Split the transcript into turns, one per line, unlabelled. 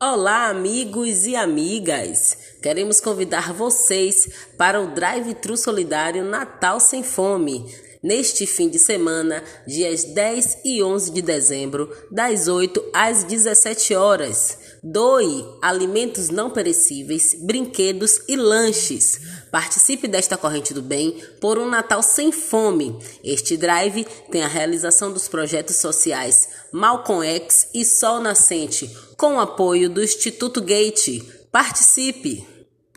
Olá, amigos e amigas! Queremos convidar vocês para o Drive-Thru Solidário Natal Sem Fome, neste fim de semana, dias 10 e 11 de dezembro, das 8 às 17 horas. Doe alimentos não perecíveis, brinquedos e lanches. Participe desta corrente do bem por um Natal sem fome. Este drive tem a realização dos projetos sociais Malcolm X e Sol Nascente, com o apoio do Instituto Gate. Participe!